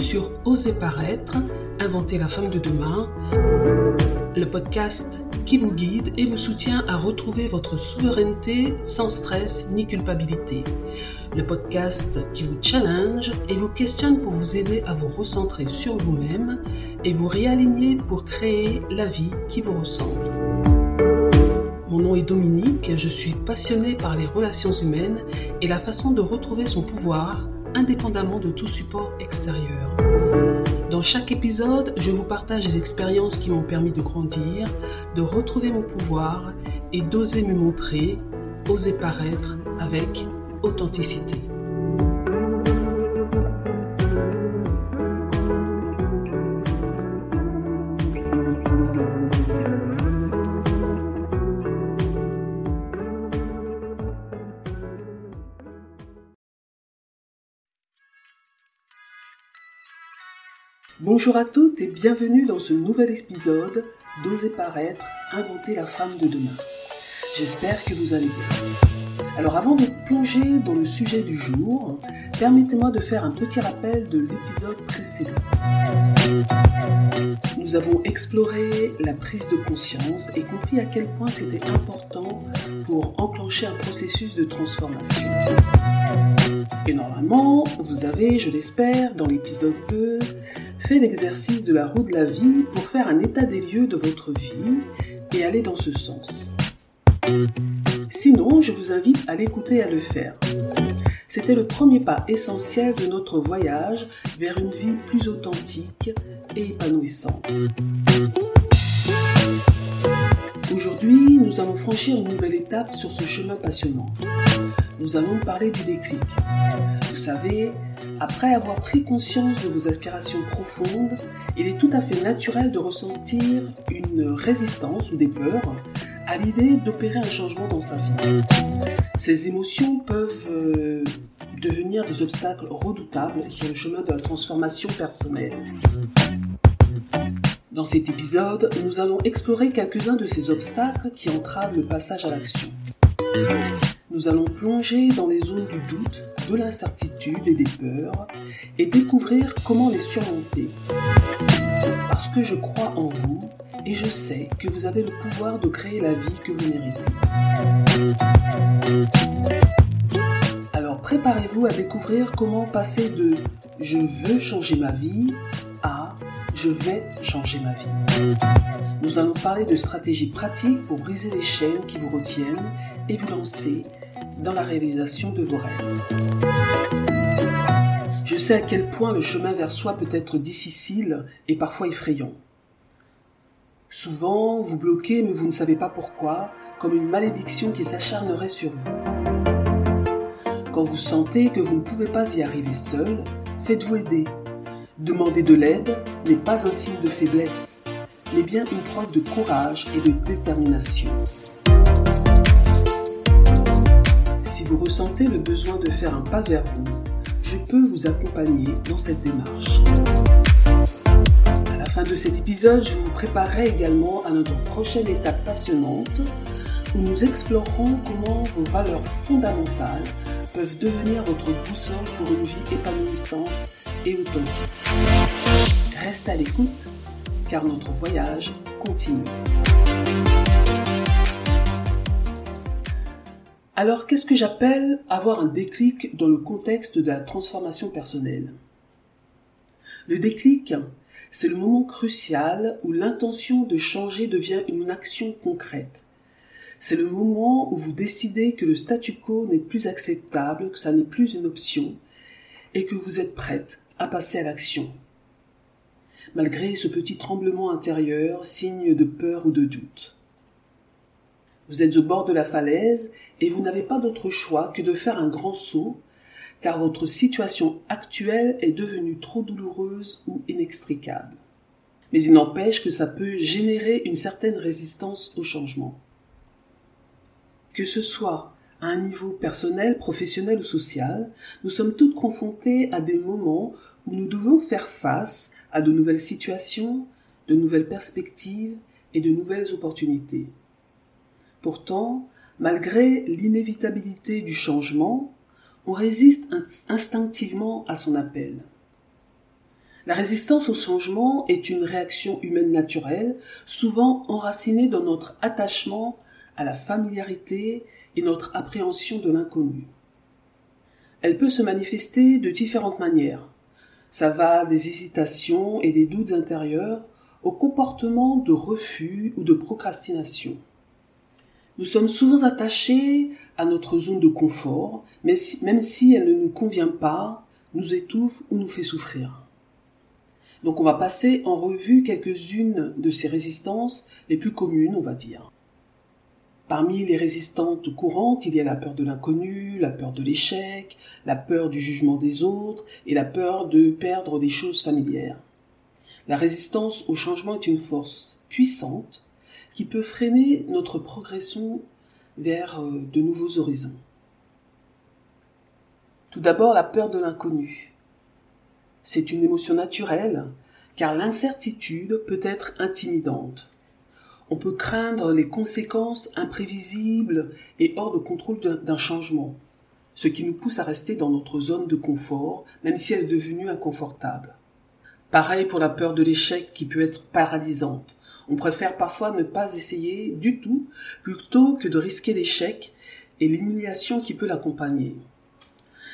sur Oser paraître, inventer la femme de demain, le podcast qui vous guide et vous soutient à retrouver votre souveraineté sans stress ni culpabilité. Le podcast qui vous challenge et vous questionne pour vous aider à vous recentrer sur vous-même et vous réaligner pour créer la vie qui vous ressemble. Mon nom est Dominique, je suis passionnée par les relations humaines et la façon de retrouver son pouvoir indépendamment de tout support extérieur. Dans chaque épisode, je vous partage des expériences qui m'ont permis de grandir, de retrouver mon pouvoir et d'oser me montrer, oser paraître avec authenticité. Bonjour à toutes et bienvenue dans ce nouvel épisode d'Oser paraître, inventer la femme de demain. J'espère que vous allez bien. Alors avant de plonger dans le sujet du jour, permettez-moi de faire un petit rappel de l'épisode précédent. Nous avons exploré la prise de conscience et compris à quel point c'était important pour enclencher un processus de transformation. Et normalement, vous avez, je l'espère, dans l'épisode 2, fait l'exercice de la roue de la vie pour faire un état des lieux de votre vie et aller dans ce sens. Sinon, je vous invite à l'écouter et à le faire. C'était le premier pas essentiel de notre voyage vers une vie plus authentique et épanouissante. Aujourd'hui, nous allons franchir une nouvelle étape sur ce chemin passionnant. Nous allons parler du déclic. Vous savez, après avoir pris conscience de vos aspirations profondes, il est tout à fait naturel de ressentir une résistance ou des peurs à l'idée d'opérer un changement dans sa vie. Ces émotions peuvent euh, devenir des obstacles redoutables sur le chemin de la transformation personnelle. Dans cet épisode, nous allons explorer quelques-uns de ces obstacles qui entravent le passage à l'action. Nous allons plonger dans les zones du doute, de l'incertitude et des peurs et découvrir comment les surmonter. Parce que je crois en vous et je sais que vous avez le pouvoir de créer la vie que vous méritez. Alors préparez-vous à découvrir comment passer de je veux changer ma vie à je vais changer ma vie. Nous allons parler de stratégies pratiques pour briser les chaînes qui vous retiennent et vous lancer dans la réalisation de vos rêves. Je sais à quel point le chemin vers soi peut être difficile et parfois effrayant. Souvent, vous bloquez mais vous ne savez pas pourquoi, comme une malédiction qui s'acharnerait sur vous. Quand vous sentez que vous ne pouvez pas y arriver seul, faites-vous aider. Demander de l'aide n'est pas un signe de faiblesse, mais bien une preuve de courage et de détermination. Vous ressentez le besoin de faire un pas vers vous, je peux vous accompagner dans cette démarche. À la fin de cet épisode, je vous préparerai également à notre prochaine étape passionnante où nous explorerons comment vos valeurs fondamentales peuvent devenir votre boussole pour une vie épanouissante et authentique. Reste à l'écoute car notre voyage continue. Alors, qu'est-ce que j'appelle avoir un déclic dans le contexte de la transformation personnelle? Le déclic, c'est le moment crucial où l'intention de changer devient une action concrète. C'est le moment où vous décidez que le statu quo n'est plus acceptable, que ça n'est plus une option, et que vous êtes prête à passer à l'action. Malgré ce petit tremblement intérieur, signe de peur ou de doute. Vous êtes au bord de la falaise et vous n'avez pas d'autre choix que de faire un grand saut car votre situation actuelle est devenue trop douloureuse ou inextricable. Mais il n'empêche que ça peut générer une certaine résistance au changement. Que ce soit à un niveau personnel, professionnel ou social, nous sommes toutes confrontées à des moments où nous devons faire face à de nouvelles situations, de nouvelles perspectives et de nouvelles opportunités. Pourtant, malgré l'inévitabilité du changement, on résiste instinctivement à son appel. La résistance au changement est une réaction humaine naturelle, souvent enracinée dans notre attachement à la familiarité et notre appréhension de l'inconnu. Elle peut se manifester de différentes manières. Ça va des hésitations et des doutes intérieurs au comportement de refus ou de procrastination. Nous sommes souvent attachés à notre zone de confort, mais même si elle ne nous convient pas, nous étouffe ou nous fait souffrir. Donc on va passer en revue quelques-unes de ces résistances les plus communes, on va dire. Parmi les résistantes courantes, il y a la peur de l'inconnu, la peur de l'échec, la peur du jugement des autres et la peur de perdre des choses familières. La résistance au changement est une force puissante qui peut freiner notre progression vers euh, de nouveaux horizons. Tout d'abord, la peur de l'inconnu. C'est une émotion naturelle, car l'incertitude peut être intimidante. On peut craindre les conséquences imprévisibles et hors de contrôle d'un changement, ce qui nous pousse à rester dans notre zone de confort, même si elle est devenue inconfortable. Pareil pour la peur de l'échec qui peut être paralysante. On préfère parfois ne pas essayer du tout plutôt que de risquer l'échec et l'humiliation qui peut l'accompagner.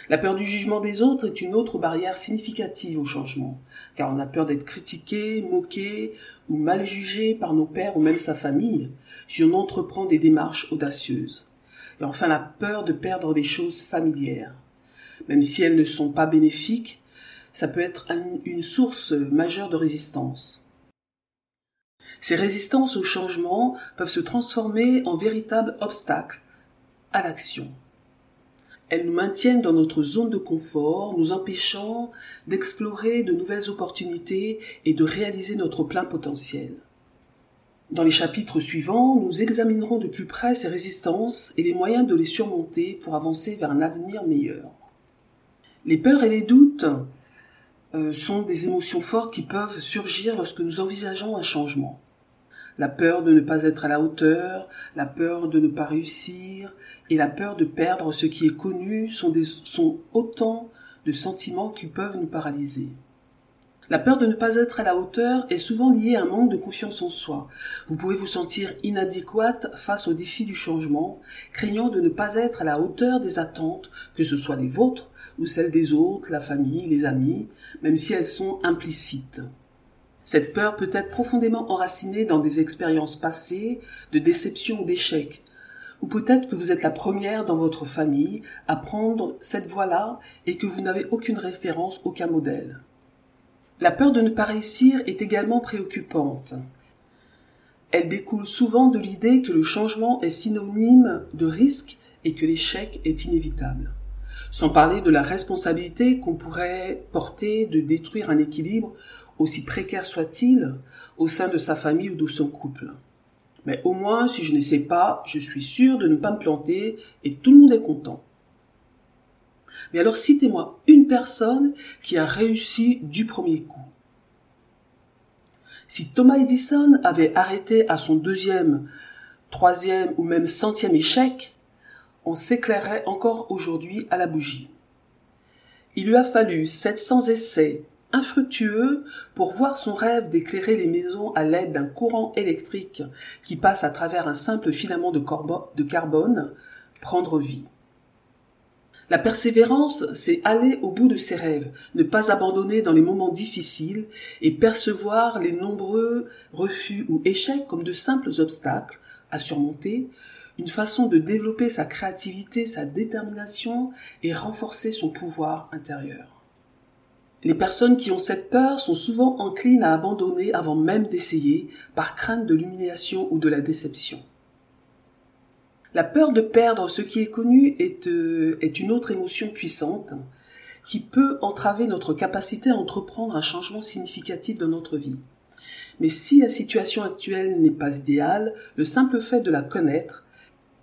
La peur du jugement des autres est une autre barrière significative au changement, car on a peur d'être critiqué, moqué ou mal jugé par nos pères ou même sa famille si on entreprend des démarches audacieuses. Et enfin la peur de perdre des choses familières. Même si elles ne sont pas bénéfiques, ça peut être une source majeure de résistance. Ces résistances au changement peuvent se transformer en véritables obstacles à l'action. Elles nous maintiennent dans notre zone de confort, nous empêchant d'explorer de nouvelles opportunités et de réaliser notre plein potentiel. Dans les chapitres suivants, nous examinerons de plus près ces résistances et les moyens de les surmonter pour avancer vers un avenir meilleur. Les peurs et les doutes euh, sont des émotions fortes qui peuvent surgir lorsque nous envisageons un changement la peur de ne pas être à la hauteur, la peur de ne pas réussir et la peur de perdre ce qui est connu sont, autant de sentiments qui peuvent nous paralyser. La peur de ne pas être à la hauteur est souvent liée à un manque de confiance en soi. Vous pouvez vous sentir inadéquate face aux défis du changement, craignant de ne pas être à la hauteur des attentes, que ce soit les vôtres ou celles des autres, la famille, les amis, même si elles sont implicites. Cette peur peut être profondément enracinée dans des expériences passées de déception ou d'échec. Ou peut-être que vous êtes la première dans votre famille à prendre cette voie-là et que vous n'avez aucune référence, aucun modèle. La peur de ne pas réussir est également préoccupante. Elle découle souvent de l'idée que le changement est synonyme de risque et que l'échec est inévitable. Sans parler de la responsabilité qu'on pourrait porter de détruire un équilibre aussi précaire soit-il, au sein de sa famille ou de son couple. Mais au moins, si je ne sais pas, je suis sûr de ne pas me planter et tout le monde est content. Mais alors citez-moi une personne qui a réussi du premier coup. Si Thomas Edison avait arrêté à son deuxième, troisième ou même centième échec, on s'éclairerait encore aujourd'hui à la bougie. Il lui a fallu 700 essais, infructueux pour voir son rêve d'éclairer les maisons à l'aide d'un courant électrique qui passe à travers un simple filament de, carbone prendre vie. La persévérance, c'est aller au bout de ses rêves, ne pas abandonner dans les moments difficiles et percevoir les nombreux refus ou échecs comme de simples obstacles à surmonter, une façon de développer sa créativité, sa détermination et renforcer son pouvoir intérieur. Les personnes qui ont cette peur sont souvent enclines à abandonner avant même d'essayer, par crainte de l'humiliation ou de la déception. La peur de perdre ce qui est connu est, euh, est une autre émotion puissante qui peut entraver notre capacité à entreprendre un changement significatif dans notre vie. Mais si la situation actuelle n'est pas idéale, le simple fait de la connaître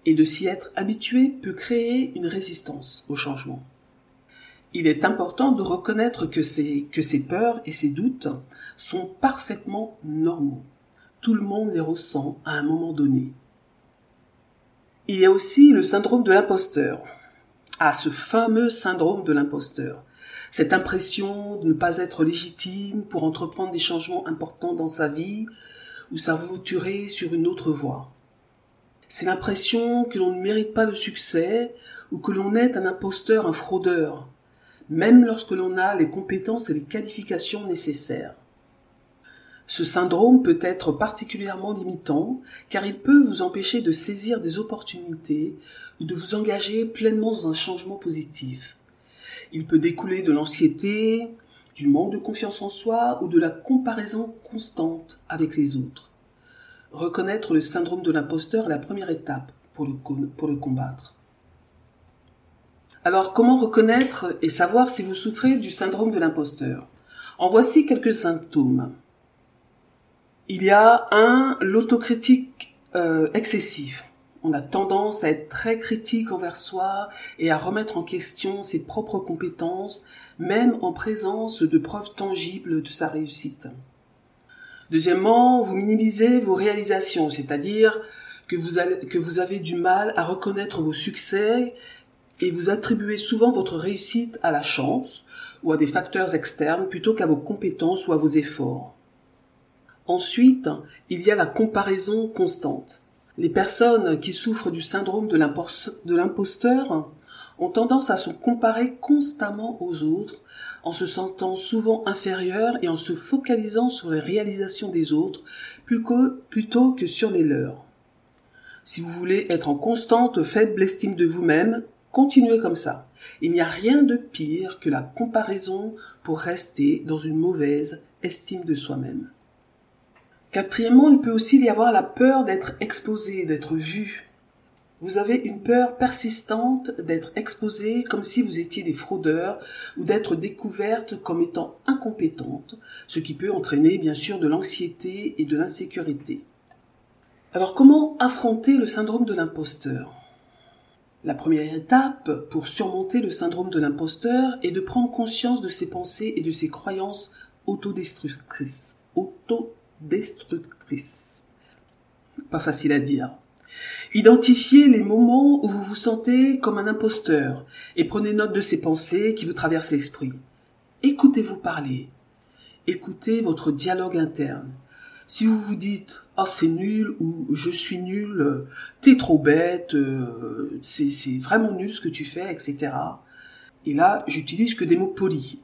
et de s'y être habitué peut créer une résistance au changement. Il est important de reconnaître que ces, peurs et ces doutes sont parfaitement normaux. Tout le monde les ressent à un moment donné. Il y a aussi le syndrome de l'imposteur. Ah, ce fameux syndrome de l'imposteur. Cette impression de ne pas être légitime pour entreprendre des changements importants dans sa vie ou s'aventurer sur une autre voie. C'est l'impression que l'on ne mérite pas le succès ou que l'on est un imposteur, un fraudeur, même lorsque l'on a les compétences et les qualifications nécessaires. Ce syndrome peut être particulièrement limitant car il peut vous empêcher de saisir des opportunités ou de vous engager pleinement dans un changement positif. Il peut découler de l'anxiété, du manque de confiance en soi ou de la comparaison constante avec les autres. Reconnaître le syndrome de l'imposteur est la première étape pour le, combattre. Alors comment reconnaître et savoir si vous souffrez du syndrome de l'imposteur? En voici quelques symptômes. Il y a un, l'autocritique euh, excessif. On a tendance à être très critique envers soi et à remettre en question ses propres compétences, même en présence de preuves tangibles de sa réussite. Deuxièmement, vous minimisez vos réalisations, c'est-à-dire que vous avez du mal à reconnaître vos succès et vous attribuez souvent votre réussite à la chance ou à des facteurs externes plutôt qu'à vos compétences ou à vos efforts. Ensuite, il y a la comparaison constante. Les personnes qui souffrent du syndrome de l'imposteur ont tendance à se comparer constamment aux autres, en se sentant souvent inférieurs et en se focalisant sur les réalisations des autres plutôt que sur les leurs. Si vous voulez être en constante faible estime de vous-même, continuez comme ça. Il n'y a rien de pire que la comparaison pour rester dans une mauvaise estime de soi-même. Quatrièmement, il peut aussi y avoir la peur d'être exposé, d'être vu. Vous avez une peur persistante d'être exposé comme si vous étiez des fraudeurs ou d'être découverte comme étant incompétente, ce qui peut entraîner bien sûr de l'anxiété et de l'insécurité. Alors comment affronter le syndrome de l'imposteur? La première étape pour surmonter le syndrome de l'imposteur est de prendre conscience de ses pensées et de ses croyances autodestructrices. Auto destructrice. Pas facile à dire. Identifiez les moments où vous vous sentez comme un imposteur et prenez note de ces pensées qui vous traversent l'esprit. Écoutez-vous parler. Écoutez votre dialogue interne. Si vous vous dites oh c'est nul ou je suis nul, t'es trop bête, euh, c'est vraiment nul ce que tu fais, etc. Et là, j'utilise que des mots polis.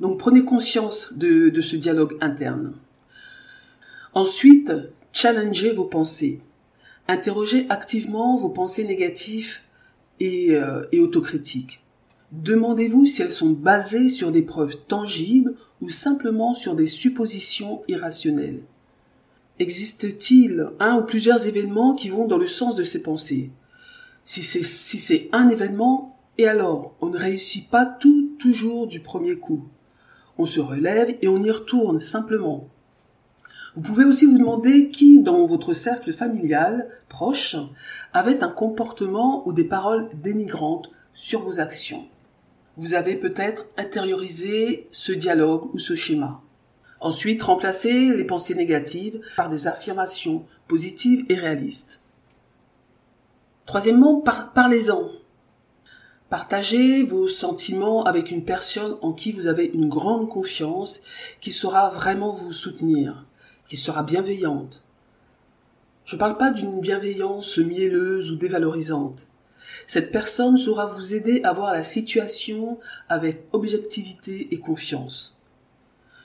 Donc prenez conscience de, ce dialogue interne. Ensuite, challengez vos pensées. Interrogez activement vos pensées négatives et, euh, et autocritiques. Demandez-vous si elles sont basées sur des preuves tangibles ou simplement sur des suppositions irrationnelles. Existe-t-il un ou plusieurs événements qui vont dans le sens de ces pensées? Si c'est si c'est un événement, et alors on ne réussit pas tout toujours du premier coup on se relève et on y retourne simplement. Vous pouvez aussi vous demander qui dans votre cercle familial proche avait un comportement ou des paroles dénigrantes sur vos actions. Vous avez peut-être intériorisé ce dialogue ou ce schéma. Ensuite, remplacez les pensées négatives par des affirmations positives et réalistes. Troisièmement, parlez-en. Partagez vos sentiments avec une personne en qui vous avez une grande confiance, qui saura vraiment vous soutenir, qui sera bienveillante. Je ne parle pas d'une bienveillance mielleuse ou dévalorisante. Cette personne saura vous aider à voir la situation avec objectivité et confiance.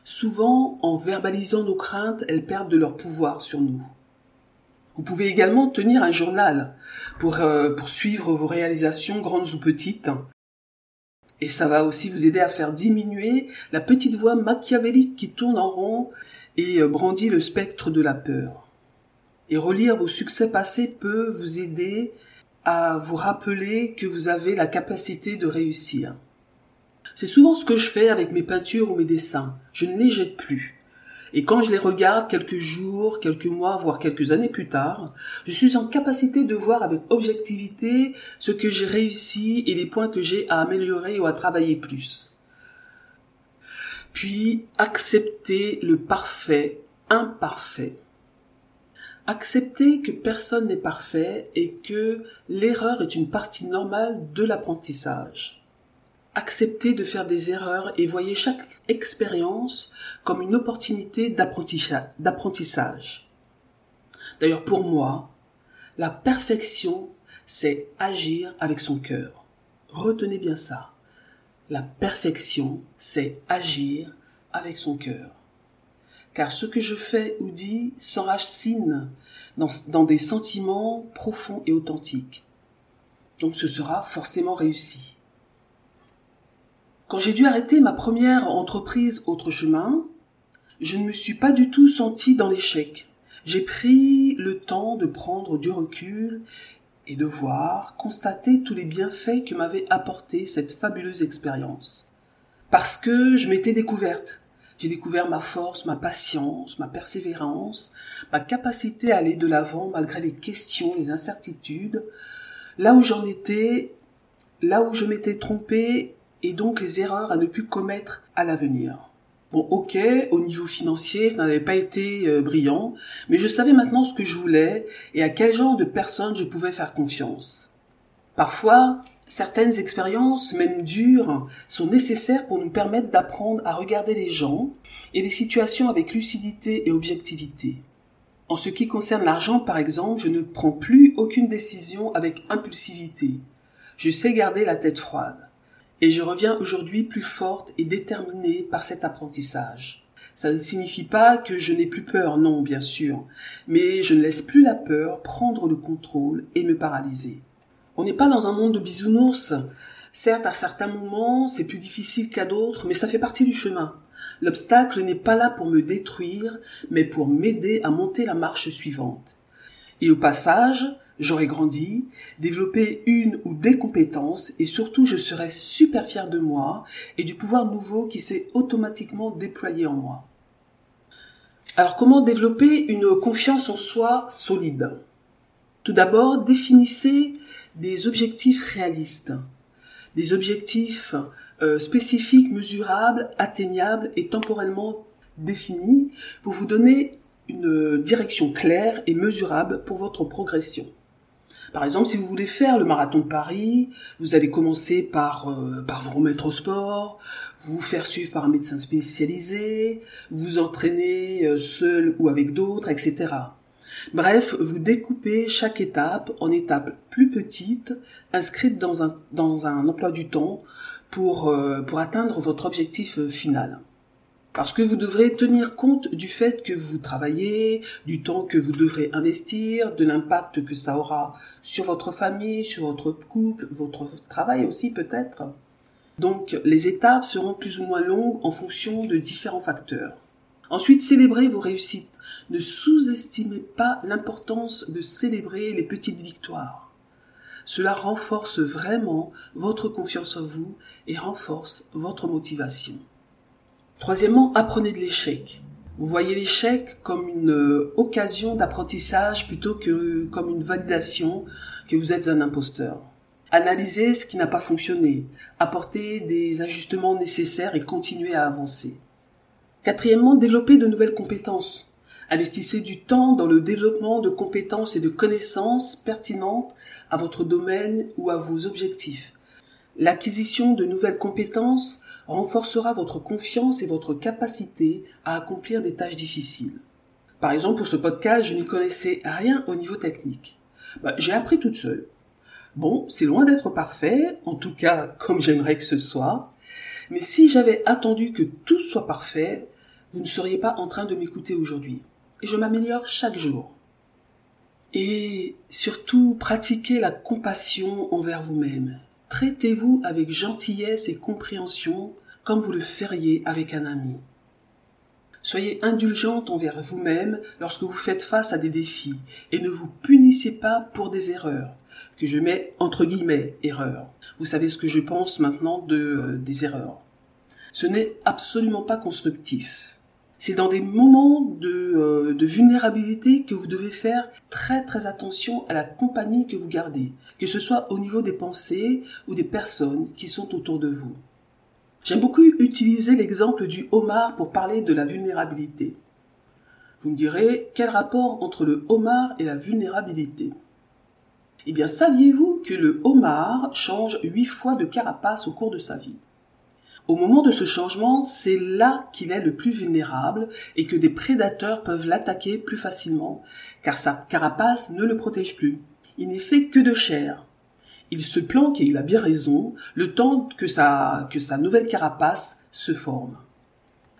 Souvent, en verbalisant nos craintes, elles perdent de leur pouvoir sur nous. Vous pouvez également tenir un journal pour, euh, suivre vos réalisations grandes ou petites. Et ça va aussi vous aider à faire diminuer la petite voix machiavélique qui tourne en rond et euh, brandit le spectre de la peur. Et relire vos succès passés peut vous aider à vous rappeler que vous avez la capacité de réussir. C'est souvent ce que je fais avec mes peintures ou mes dessins. Je ne les jette plus. Et quand je les regarde quelques jours, quelques mois, voire quelques années plus tard, je suis en capacité de voir avec objectivité ce que j'ai réussi et les points que j'ai à améliorer ou à travailler plus. Puis accepter le parfait imparfait. Accepter que personne n'est parfait et que l'erreur est une partie normale de l'apprentissage. acceptez de faire des erreurs et voyez chaque expérience comme une opportunité d'apprentissage. D'ailleurs, pour moi, la perfection, c'est agir avec son cœur. Retenez bien ça. La perfection, c'est agir avec son cœur. Car ce que je fais ou dis s'enracine dans, dans des sentiments profonds et authentiques. Donc ce sera forcément réussi. Quand j'ai dû arrêter ma première entreprise Autre chemin, je ne me suis pas du tout senti dans l'échec. J'ai pris le temps de prendre du recul et de voir, constater tous les bienfaits que m'avait apporté cette fabuleuse expérience. Parce que je m'étais découverte. J'ai découvert ma force, ma patience, ma persévérance, ma capacité à aller de l'avant malgré les questions, les incertitudes, là où j'en étais, là où je m'étais trompée et donc les erreurs à ne plus commettre à l'avenir. Bon, ok, au niveau financier, ça n'avait pas été euh, brillant, mais je savais maintenant ce que je voulais et à quel genre de personne je pouvais faire confiance. Parfois, certaines expériences, même dures, sont nécessaires pour nous permettre d'apprendre à regarder les gens et les situations avec lucidité et objectivité. En ce qui concerne l'argent, par exemple, je ne prends plus aucune décision avec impulsivité. Je sais garder la tête froide et je reviens aujourd'hui plus forte et déterminée par cet apprentissage. Ça ne signifie pas que je n'ai plus peur, non, bien sûr, mais je ne laisse plus la peur prendre le contrôle et me paralyser. On n'est pas dans un monde de bisounours. Certes, à certains moments, c'est plus difficile qu'à d'autres, mais ça fait partie du chemin. L'obstacle n'est pas là pour me détruire, mais pour m'aider à monter la marche suivante. Et au passage, J'aurais grandi, développé une ou des compétences et surtout je serais super fier de moi et du pouvoir nouveau qui s'est automatiquement déployé en moi. Alors comment développer une confiance en soi solide? Tout d'abord, définissez des objectifs réalistes, des objectifs euh, spécifiques, mesurables, atteignables et temporellement définis pour vous donner une direction claire et mesurable pour votre progression. Par exemple, si vous voulez faire le marathon de Paris, vous allez commencer par, euh, par vous remettre au sport, vous faire suivre par un médecin spécialisé, vous entraîner euh, seul ou avec d'autres, etc. Bref, vous découpez chaque étape en étapes plus petites, inscrites dans un, dans un emploi du temps pour, euh, pour atteindre votre objectif final. Parce que vous devrez tenir compte du fait que vous travaillez, du temps que vous devrez investir, de l'impact que ça aura sur votre famille, sur votre couple, votre travail aussi peut-être. Donc les étapes seront plus ou moins longues en fonction de différents facteurs. Ensuite, célébrez vos réussites. Ne sous-estimez pas l'importance de célébrer les petites victoires. Cela renforce vraiment votre confiance en vous et renforce votre motivation. Troisièmement, apprenez de l'échec. Vous voyez l'échec comme une euh, occasion d'apprentissage plutôt que comme une validation que vous êtes un imposteur. Analysez ce qui n'a pas fonctionné, apportez des ajustements nécessaires et continuez à avancer. Quatrièmement, développez de nouvelles compétences. Investissez du temps dans le développement de compétences et de connaissances pertinentes à votre domaine ou à vos objectifs. L'acquisition de nouvelles compétences renforcera votre confiance et votre capacité à accomplir des tâches difficiles. Par exemple, pour ce podcast, je n'y connaissais rien au niveau technique. Bah, j'ai appris toute seule. Bon, c'est loin d'être parfait, en tout cas comme j'aimerais que ce soit, mais si j'avais attendu que tout soit parfait, vous ne seriez pas en train de m'écouter aujourd'hui. Je m'améliore chaque jour. Et surtout, pratiquez la compassion envers vous-même. Traitez-vous avec gentillesse et compréhension comme vous le feriez avec un ami. Soyez indulgente envers vous-même lorsque vous faites face à des défis et ne vous punissez pas pour des erreurs, que je mets entre guillemets erreurs. Vous savez ce que je pense maintenant de euh, des erreurs. Ce n'est absolument pas constructif. C'est dans des moments de, euh, de vulnérabilité que vous devez faire très très attention à la compagnie que vous gardez, que ce soit au niveau des pensées ou des personnes qui sont autour de vous. J'aime beaucoup utiliser l'exemple du homard pour parler de la vulnérabilité. Vous me direz, quel rapport entre le homard et la vulnérabilité? Eh bien, saviez-vous que le homard change huit fois de carapace au cours de sa vie? Au moment de ce changement, c'est là qu'il est le plus vulnérable et que des prédateurs peuvent l'attaquer plus facilement, car sa carapace ne le protège plus. Il n'est fait que de chair. Il se planque, et il a bien raison, le temps que sa, que sa nouvelle carapace se forme.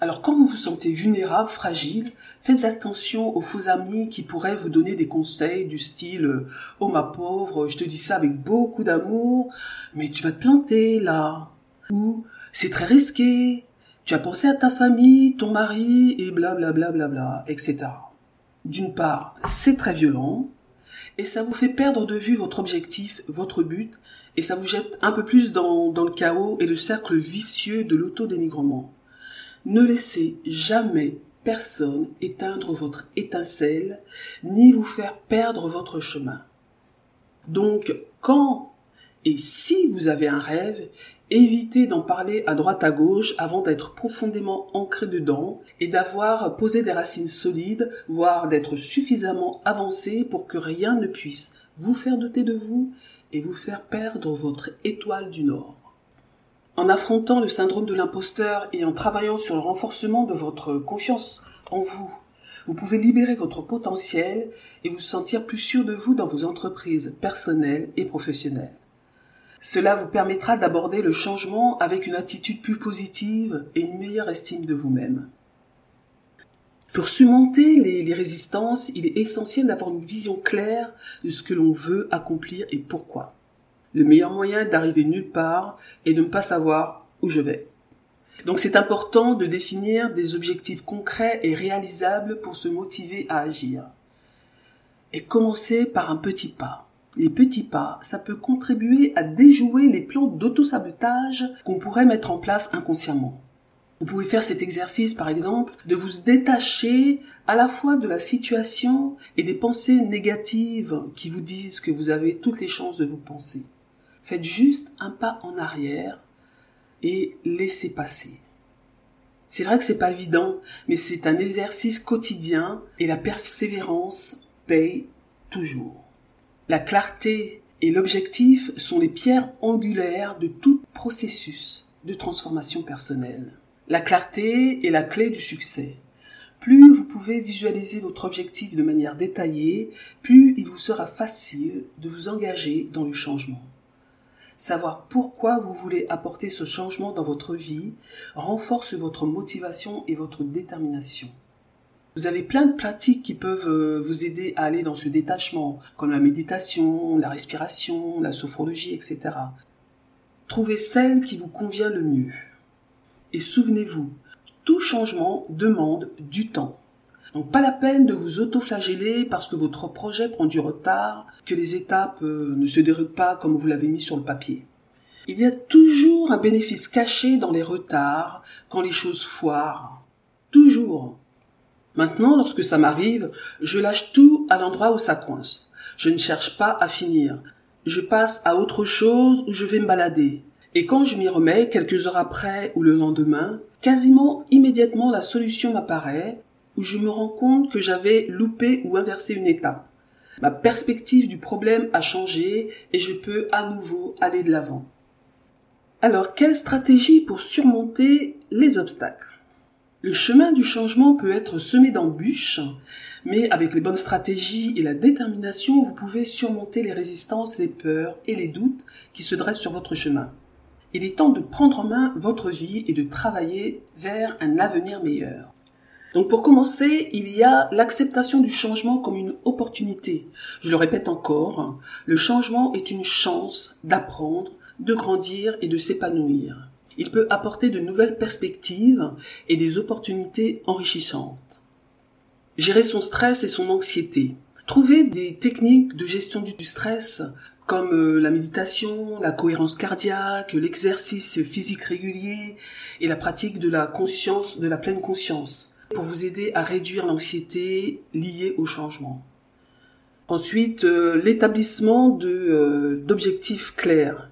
Alors quand vous vous sentez vulnérable, fragile, faites attention aux faux amis qui pourraient vous donner des conseils du style Oh ma pauvre, je te dis ça avec beaucoup d'amour, mais tu vas te planter là. C'est très risqué, tu as pensé à ta famille, ton mari, et blablabla, bla, bla, bla, etc. D'une part, c'est très violent, et ça vous fait perdre de vue votre objectif, votre but, et ça vous jette un peu plus dans, dans le chaos et le cercle vicieux de l'autodénigrement. Ne laissez jamais personne éteindre votre étincelle, ni vous faire perdre votre chemin. Donc, quand et si vous avez un rêve, évitez d'en parler à droite à gauche avant d'être profondément ancré dedans et d'avoir posé des racines solides, voire d'être suffisamment avancé pour que rien ne puisse vous faire douter de vous et vous faire perdre votre étoile du Nord. En affrontant le syndrome de l'imposteur et en travaillant sur le renforcement de votre confiance en vous, vous pouvez libérer votre potentiel et vous sentir plus sûr de vous dans vos entreprises personnelles et professionnelles. Cela vous permettra d'aborder le changement avec une attitude plus positive et une meilleure estime de vous-même. Pour surmonter les, résistances, il est essentiel d'avoir une vision claire de ce que l'on veut accomplir et pourquoi. Le meilleur moyen d'arriver nulle part est de ne pas savoir où je vais. Donc c'est important de définir des objectifs concrets et réalisables pour se motiver à agir. Et commencer par un petit pas. Les petits pas, ça peut contribuer à déjouer les plans d'autosabotage qu'on pourrait mettre en place inconsciemment. Vous pouvez faire cet exercice, par exemple, de vous détacher à la fois de la situation et des pensées négatives qui vous disent que vous avez toutes les chances de vous penser. Faites juste un pas en arrière et laissez passer. C'est vrai que c'est pas évident, mais c'est un exercice quotidien et la persévérance paye toujours. La clarté et l'objectif sont les pierres angulaires de tout processus de transformation personnelle. La clarté est la clé du succès. Plus vous pouvez visualiser votre objectif de manière détaillée, plus il vous sera facile de vous engager dans le changement. Savoir pourquoi vous voulez apporter ce changement dans votre vie renforce votre motivation et votre détermination. Vous avez plein de pratiques qui peuvent euh, vous aider à aller dans ce détachement, comme la méditation, la respiration, la sophrologie, etc. Trouvez celle qui vous convient le mieux. Et souvenez-vous, tout changement demande du temps. Donc pas la peine de vous autoflageller parce que votre projet prend du retard, que les étapes euh, ne se déroulent pas comme vous l'avez mis sur le papier. Il y a toujours un bénéfice caché dans les retards, quand les choses foirent. Toujours. Maintenant, lorsque ça m'arrive, je lâche tout à l'endroit où ça coince. Je ne cherche pas à finir. Je passe à autre chose où je vais me balader. Et quand je m'y remets, quelques heures après ou le lendemain, quasiment immédiatement la solution m'apparaît, où je me rends compte que j'avais loupé ou inversé une étape. Ma perspective du problème a changé et je peux à nouveau aller de l'avant. Alors, quelle stratégie pour surmonter les obstacles? Le chemin du changement peut être semé d'embûches, mais avec les bonnes stratégies et la détermination, vous pouvez surmonter les résistances, les peurs et les doutes qui se dressent sur votre chemin. Il est temps de prendre en main votre vie et de travailler vers un avenir meilleur. Donc pour commencer, il y a l'acceptation du changement comme une opportunité. Je le répète encore, le changement est une chance d'apprendre, de grandir et de s'épanouir. Il peut apporter de nouvelles perspectives et des opportunités enrichissantes. Gérer son stress et son anxiété. Trouver des techniques de gestion du stress comme euh, la méditation, la cohérence cardiaque, l'exercice physique régulier et la pratique de la conscience, de la pleine conscience pour vous aider à réduire l'anxiété liée au changement. Ensuite, euh, l'établissement euh, d'objectifs clairs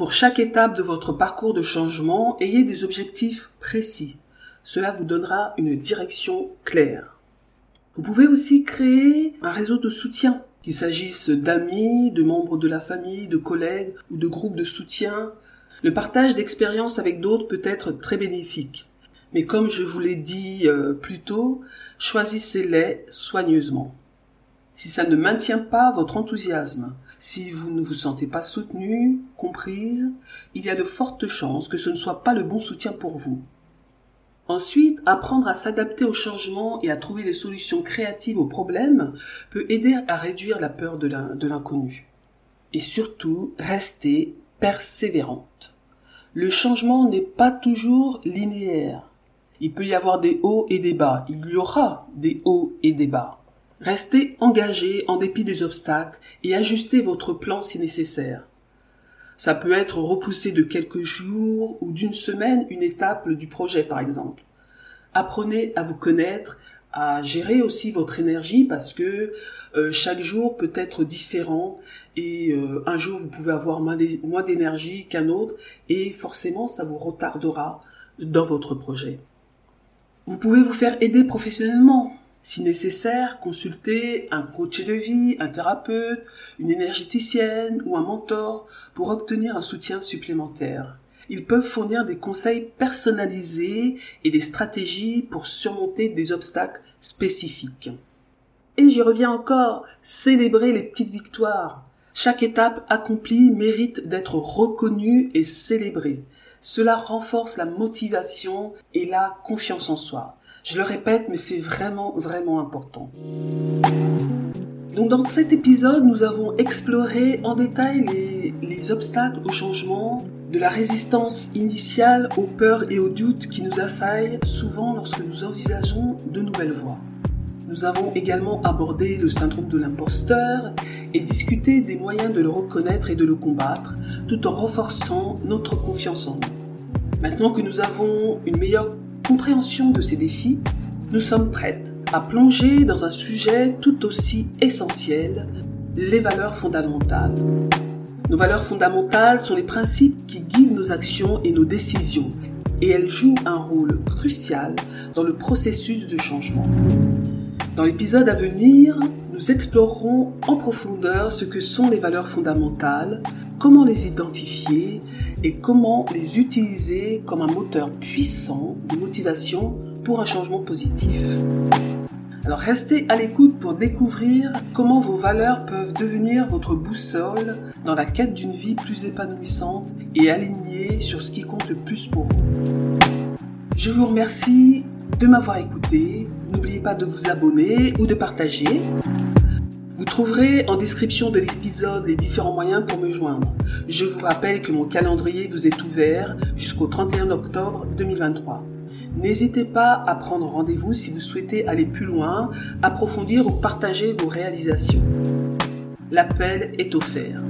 pour chaque étape de votre parcours de changement, ayez des objectifs précis. Cela vous donnera une direction claire. Vous pouvez aussi créer un réseau de soutien, qu'il s'agisse d'amis, de membres de la famille, de collègues ou de groupes de soutien. Le partage d'expériences avec d'autres peut être très bénéfique. Mais comme je vous l'ai dit euh, plus tôt, choisissez-les soigneusement. Si ça ne maintient pas votre enthousiasme, si vous ne vous sentez pas soutenu, comprise, il y a de fortes chances que ce ne soit pas le bon soutien pour vous. Ensuite, apprendre à s'adapter au changement et à trouver des solutions créatives aux problèmes peut aider à réduire la peur de l'inconnu. Et surtout, rester persévérante. Le changement n'est pas toujours linéaire. Il peut y avoir des hauts et des bas. Il y aura des hauts et des bas. Restez engagé en dépit des obstacles et ajustez votre plan si nécessaire. Ça peut être repoussé de quelques jours ou d'une semaine une étape du projet par exemple. Apprenez à vous connaître, à gérer aussi votre énergie parce que euh, chaque jour peut être différent et euh, un jour vous pouvez avoir moins d'énergie qu'un autre et forcément ça vous retardera dans votre projet. Vous pouvez vous faire aider professionnellement. Si nécessaire, consulter un coach de vie, un thérapeute, une énergéticienne ou un mentor pour obtenir un soutien supplémentaire. Ils peuvent fournir des conseils personnalisés et des stratégies pour surmonter des obstacles spécifiques. Et j'y reviens encore, célébrer les petites victoires. Chaque étape accomplie mérite d'être reconnue et célébrée. Cela renforce la motivation et la confiance en soi. Je le répète, mais c'est vraiment, vraiment important. Donc dans cet épisode, nous avons exploré en détail les, les, obstacles au changement, de la résistance initiale aux peurs et aux doutes qui nous assaillent souvent lorsque nous envisageons de nouvelles voies. Nous avons également abordé le syndrome de l'imposteur et discuté des moyens de le reconnaître et de le combattre, tout en renforçant notre confiance en nous. Maintenant que nous avons une meilleure compréhension de ces défis, nous sommes prêtes à plonger dans un sujet tout aussi essentiel, les valeurs fondamentales. Nos valeurs fondamentales sont les principes qui guident nos actions et nos décisions, et elles jouent un rôle crucial dans le processus de changement. Dans l'épisode à venir, nous explorerons en profondeur ce que sont les valeurs fondamentales, comment les identifier et comment les utiliser comme un moteur puissant de motivation pour un changement positif. Alors restez à l'écoute pour découvrir comment vos valeurs peuvent devenir votre boussole dans la quête d'une vie plus épanouissante et alignée sur ce qui compte le plus pour vous. Je vous remercie de m'avoir écouté. N'oubliez pas de vous abonner ou de partager. Vous trouverez en description de l'épisode les différents moyens pour me joindre. Je vous rappelle que mon calendrier vous est ouvert jusqu'au 31 octobre 2023. N'hésitez pas à prendre rendez-vous si vous souhaitez aller plus loin, approfondir ou partager vos réalisations. L'appel est offert.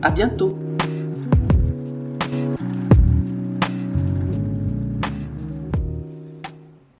À bientôt!